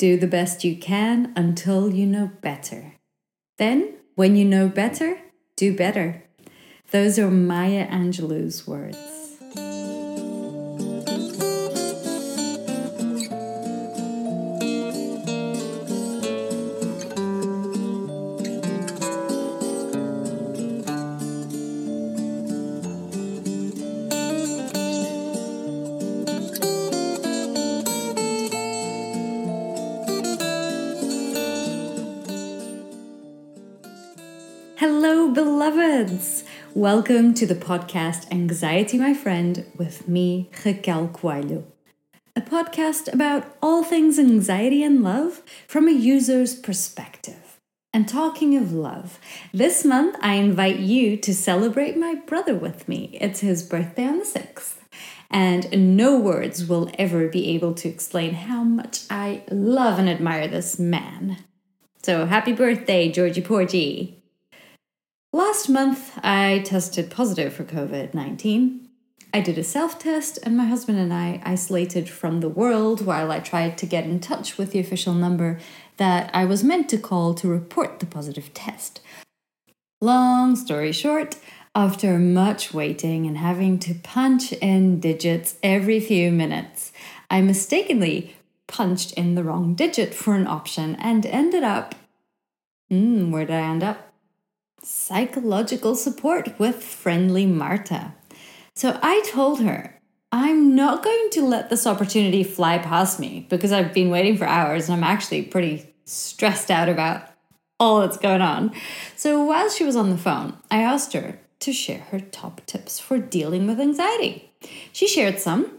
Do the best you can until you know better. Then, when you know better, do better. Those are Maya Angelou's words. Hello, beloveds! Welcome to the podcast Anxiety My Friend with me, Raquel Coelho. A podcast about all things anxiety and love from a user's perspective. And talking of love, this month I invite you to celebrate my brother with me. It's his birthday on the 6th. And no words will ever be able to explain how much I love and admire this man. So happy birthday, Georgie Porgy! Last month, I tested positive for COVID 19. I did a self test, and my husband and I isolated from the world while I tried to get in touch with the official number that I was meant to call to report the positive test. Long story short, after much waiting and having to punch in digits every few minutes, I mistakenly punched in the wrong digit for an option and ended up. Hmm, where did I end up? Psychological support with friendly Marta. So I told her, I'm not going to let this opportunity fly past me because I've been waiting for hours and I'm actually pretty stressed out about all that's going on. So while she was on the phone, I asked her to share her top tips for dealing with anxiety. She shared some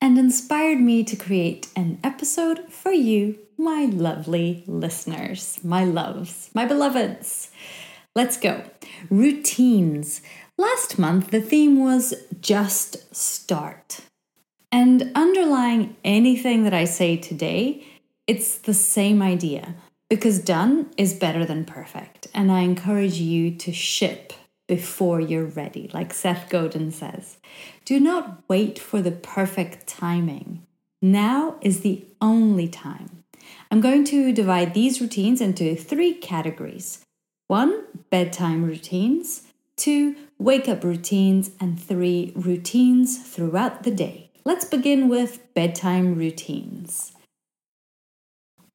and inspired me to create an episode for you, my lovely listeners, my loves, my beloveds. Let's go. Routines. Last month, the theme was just start. And underlying anything that I say today, it's the same idea because done is better than perfect. And I encourage you to ship before you're ready, like Seth Godin says. Do not wait for the perfect timing. Now is the only time. I'm going to divide these routines into three categories one, bedtime routines, two, wake up routines, and three, routines throughout the day. Let's begin with bedtime routines.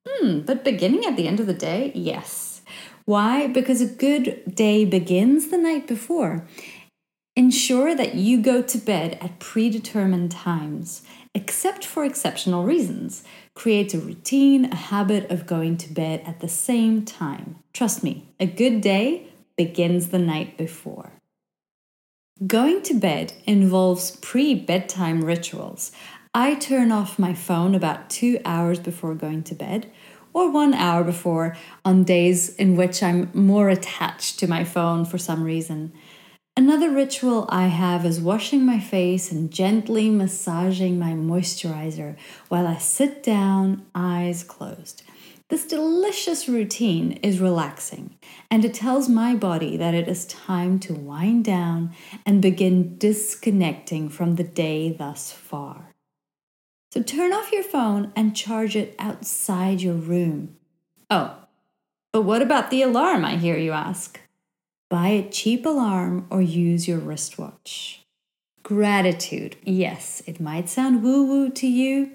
Hmm, but beginning at the end of the day? Yes. Why? Because a good day begins the night before. Ensure that you go to bed at predetermined times, except for exceptional reasons. Create a routine, a habit of going to bed at the same time. Trust me, a good day begins the night before. Going to bed involves pre bedtime rituals. I turn off my phone about two hours before going to bed, or one hour before on days in which I'm more attached to my phone for some reason. Another ritual I have is washing my face and gently massaging my moisturizer while I sit down, eyes closed. This delicious routine is relaxing and it tells my body that it is time to wind down and begin disconnecting from the day thus far. So turn off your phone and charge it outside your room. Oh, but what about the alarm, I hear you ask? Buy a cheap alarm or use your wristwatch. Gratitude. Yes, it might sound woo woo to you,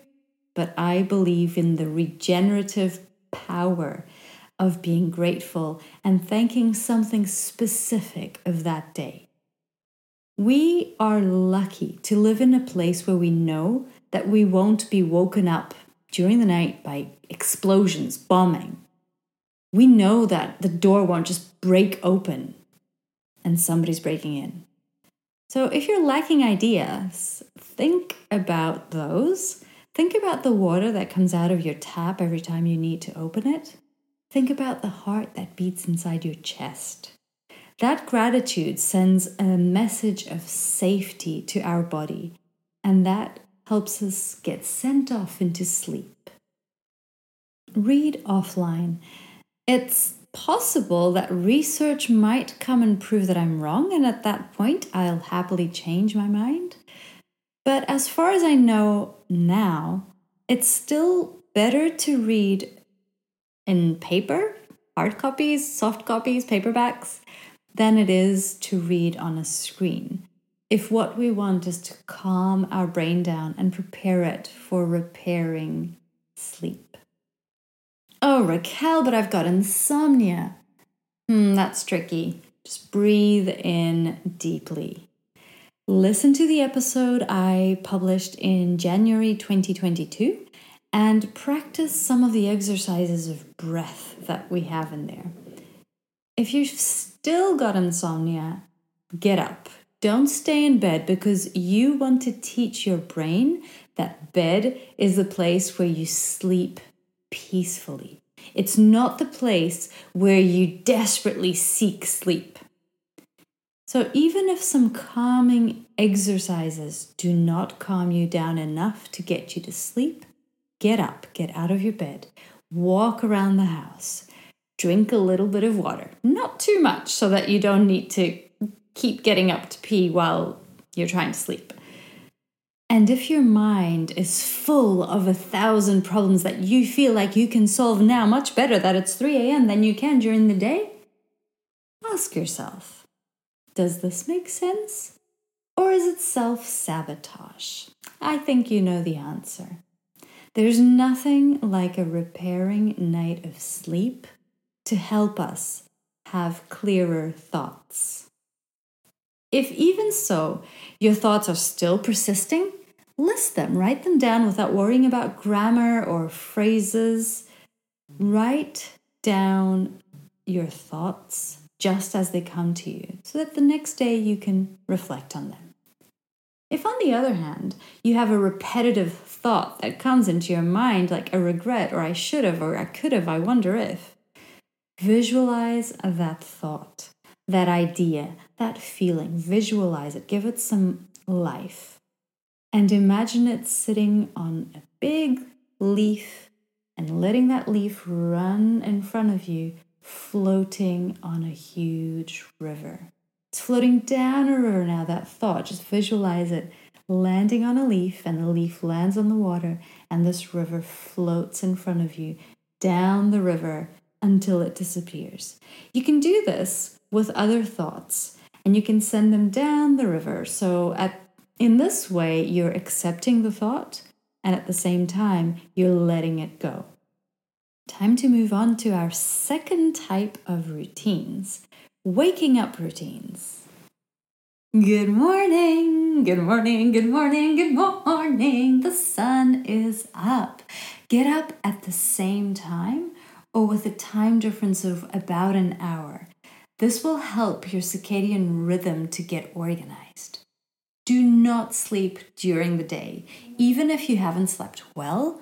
but I believe in the regenerative power of being grateful and thanking something specific of that day. We are lucky to live in a place where we know that we won't be woken up during the night by explosions, bombing. We know that the door won't just break open and somebody's breaking in. So if you're lacking ideas, think about those. Think about the water that comes out of your tap every time you need to open it. Think about the heart that beats inside your chest. That gratitude sends a message of safety to our body, and that helps us get sent off into sleep. Read offline. It's possible that research might come and prove that I'm wrong, and at that point, I'll happily change my mind. But as far as I know now, it's still better to read in paper, hard copies, soft copies, paperbacks, than it is to read on a screen. If what we want is to calm our brain down and prepare it for repairing sleep. Oh, Raquel, but I've got insomnia. Hmm, that's tricky. Just breathe in deeply. Listen to the episode I published in January 2022 and practice some of the exercises of breath that we have in there. If you've still got insomnia, get up. Don't stay in bed because you want to teach your brain that bed is the place where you sleep peacefully. It's not the place where you desperately seek sleep. So, even if some calming exercises do not calm you down enough to get you to sleep, get up, get out of your bed, walk around the house, drink a little bit of water. Not too much so that you don't need to keep getting up to pee while you're trying to sleep. And if your mind is full of a thousand problems that you feel like you can solve now much better that it's 3 a.m. than you can during the day, ask yourself does this make sense? Or is it self sabotage? I think you know the answer. There's nothing like a repairing night of sleep to help us have clearer thoughts. If even so, your thoughts are still persisting, list them, write them down without worrying about grammar or phrases. Write down your thoughts just as they come to you so that the next day you can reflect on them. If, on the other hand, you have a repetitive thought that comes into your mind, like a regret, or I should have, or I could have, I wonder if, visualize that thought, that idea, that feeling. Visualize it, give it some life, and imagine it sitting on a big leaf and letting that leaf run in front of you floating on a huge river. It's floating down a river now, that thought. Just visualize it landing on a leaf, and the leaf lands on the water, and this river floats in front of you down the river until it disappears. You can do this with other thoughts, and you can send them down the river. So, at, in this way, you're accepting the thought, and at the same time, you're letting it go. Time to move on to our second type of routines waking up routines. Good morning, good morning, good morning, good morning. The sun is up. Get up at the same time or with a time difference of about an hour. This will help your circadian rhythm to get organized. Do not sleep during the day. Even if you haven't slept well,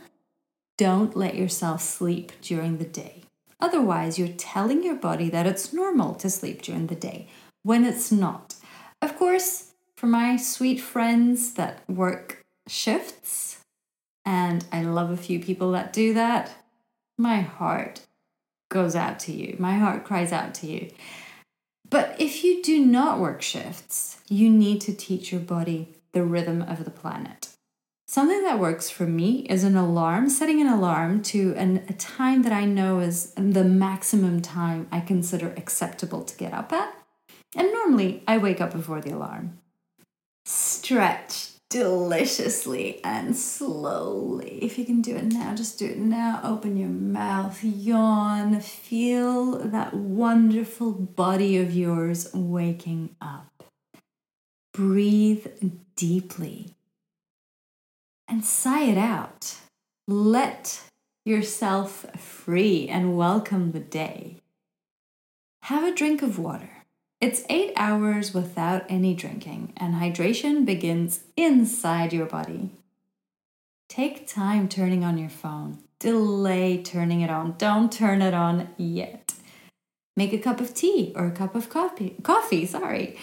don't let yourself sleep during the day. Otherwise, you're telling your body that it's normal to sleep during the day when it's not. Of course, for my sweet friends that work shifts, and I love a few people that do that, my heart goes out to you. My heart cries out to you. But if you do not work shifts, you need to teach your body the rhythm of the planet. Something that works for me is an alarm, setting an alarm to an, a time that I know is the maximum time I consider acceptable to get up at. And normally I wake up before the alarm. Stretch deliciously and slowly. If you can do it now, just do it now. Open your mouth, yawn, feel that wonderful body of yours waking up. Breathe deeply and sigh it out. Let yourself free and welcome the day. Have a drink of water. It's eight hours without any drinking, and hydration begins inside your body. Take time turning on your phone. Delay turning it on. Don't turn it on yet. Make a cup of tea or a cup of coffee. Coffee, sorry.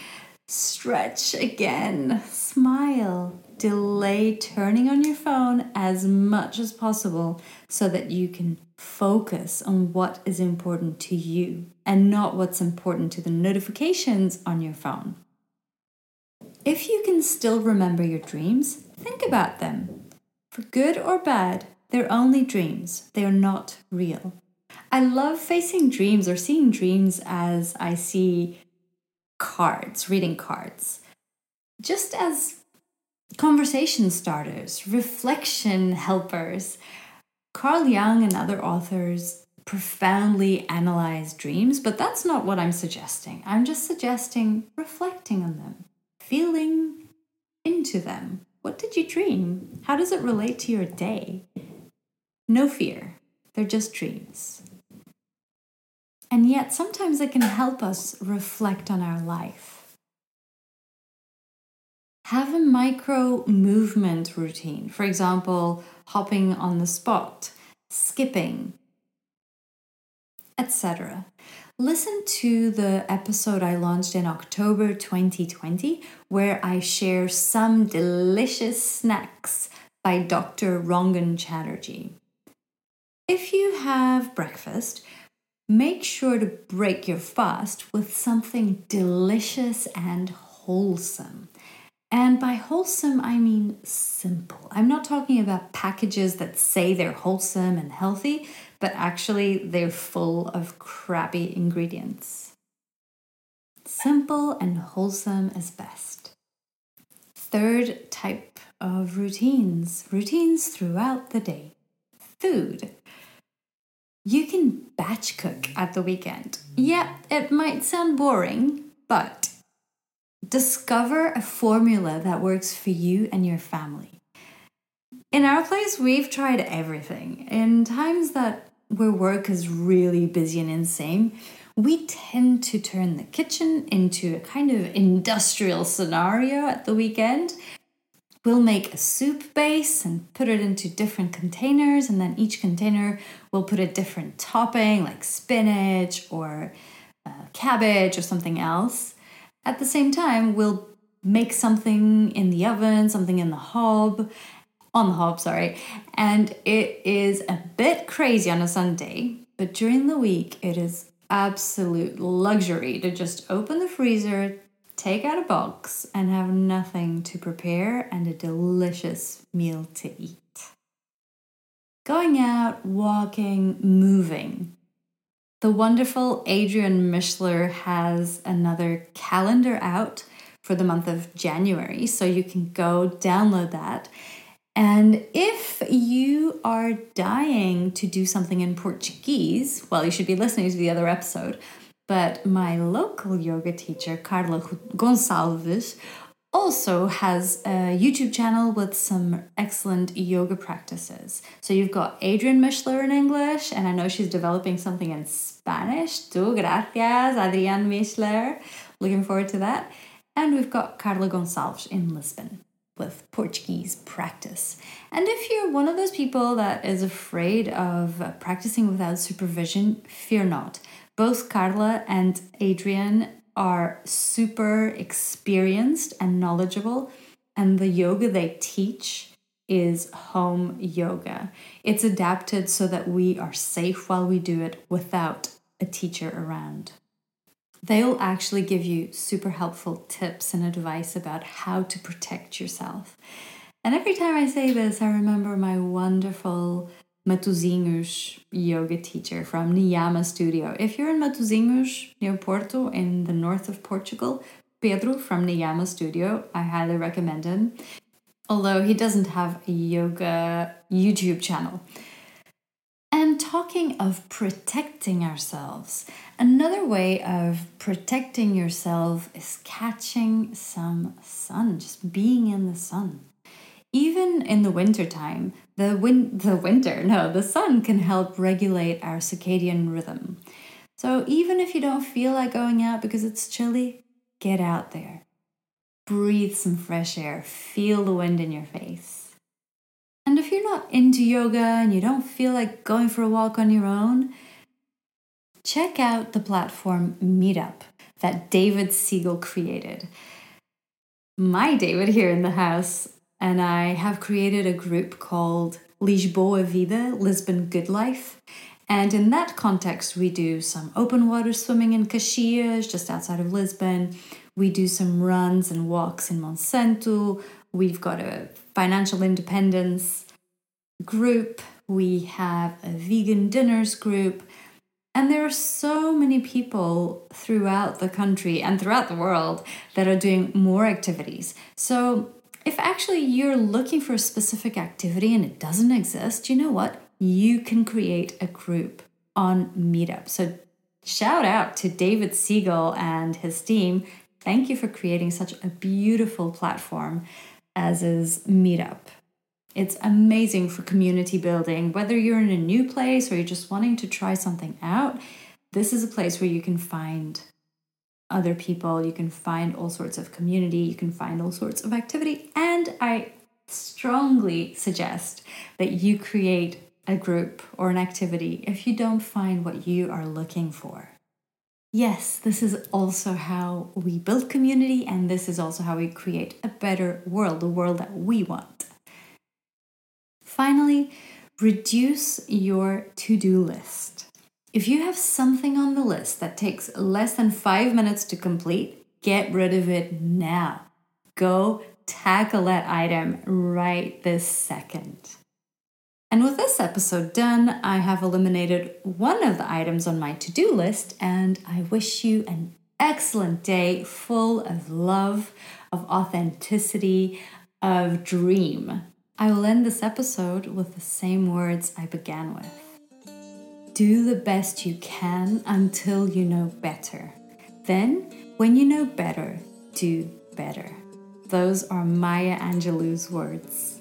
Stretch again. Smile delay turning on your phone as much as possible so that you can focus on what is important to you and not what's important to the notifications on your phone. If you can still remember your dreams, think about them. For good or bad, They're only dreams, they are not real. I love facing dreams or seeing dreams as I see cards, reading cards, just as conversation starters, reflection helpers. Carl Jung and other authors profoundly analyze dreams, but that's not what I'm suggesting. I'm just suggesting reflecting on them, feeling into them. What did you dream? How does it relate to your day? No fear, they're just dreams. And yet, sometimes it can help us reflect on our life. Have a micro movement routine. For example, hopping on the spot, skipping, etc. Listen to the episode I launched in October 2020, where I share some delicious snacks by Dr. Rangan Chatterjee. If you have breakfast, make sure to break your fast with something delicious and wholesome. And by wholesome, I mean simple. I'm not talking about packages that say they're wholesome and healthy, but actually they're full of crappy ingredients. Simple and wholesome is best. Third type of routines routines throughout the day. Food. You can batch cook at the weekend. Yeah, it might sound boring, but discover a formula that works for you and your family. In our place, we've tried everything. In times that where work is really busy and insane, we tend to turn the kitchen into a kind of industrial scenario at the weekend We'll make a soup base and put it into different containers, and then each container will put a different topping like spinach or uh, cabbage or something else. At the same time, we'll make something in the oven, something in the hob, on the hob, sorry. And it is a bit crazy on a Sunday, but during the week, it is absolute luxury to just open the freezer, take out a box and have nothing to prepare and a delicious meal to eat. Going out, walking, moving. The wonderful Adriene Mishler has another calendar out for the month of January, so you can go download that. And if you are dying to do something in Portuguese, well, you should be listening to the other episode but my local yoga teacher, Carla Gonçalves, also has a YouTube channel with some excellent yoga practices. So you've got Adriene Mishler in English, and I know she's developing something in Spanish. Tu gracias, Adriene Mishler. Looking forward to that. And we've got Carla Gonçalves in Lisbon with Portuguese practice. And if you're one of those people that is afraid of practicing without supervision, fear not. Both Carla and Adriene are super experienced and knowledgeable, and the yoga they teach is home yoga. It's adapted so that we are safe while we do it without a teacher around. They'll actually give you super helpful tips and advice about how to protect yourself. And every time I say this, I remember my wonderful Matosinhos yoga teacher from Niyama Studio. If you're in Matosinhos near Porto in the north of Portugal, Pedro from Niyama Studio, I highly recommend him. Although he doesn't have a yoga YouTube channel. And talking of protecting ourselves, another way of protecting yourself is catching some sun, just being in the sun. Even in the wintertime, the, win- the winter, no, the sun can help regulate our circadian rhythm. So even if you don't feel like going out because it's chilly, get out there. Breathe some fresh air, feel the wind in your face. And if you're not into yoga and you don't feel like going for a walk on your own, check out the platform Meetup that David Siegel created. My David here in the house and I have created a group called Lisboa Vida, Lisbon Good Life. And in that context, we do some open water swimming in Caxias, just outside of Lisbon. We do some runs and walks in Monsanto. We've got a financial independence group we have a vegan dinners group, and there are so many people throughout the country and throughout the world that are doing more activities. So, if actually you're looking for a specific activity and it doesn't exist, you know what? You can create a group on Meetup. So, shout out to David Siegel and his team. Thank you for creating such a beautiful platform as is Meetup. It's amazing for community building. Whether you're in a new place or you're just wanting to try something out, this is a place where you can find other people, you can find all sorts of community, you can find all sorts of activity. And I strongly suggest that you create a group or an activity if you don't find what you are looking for. Yes, this is also how we build community, and this is also how we create a better world, the world that we want. Finally, reduce your to do list. If you have something on the list that takes less than five minutes to complete, get rid of it now. Go tackle that item right this second. And with this episode done, I have eliminated one of the items on my to do list, and I wish you an excellent day full of love, of authenticity, of dream. I will end this episode with the same words I began with. Do the best you can until you know better. Then, when you know better, do better. Those are Maya Angelou's words.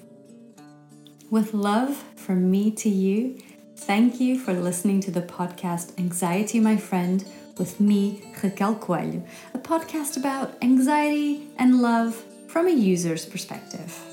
With love from me to you, thank you for listening to the podcast Anxiety My Friend with me, Raquel Coelho, a podcast about anxiety and love from a user's perspective.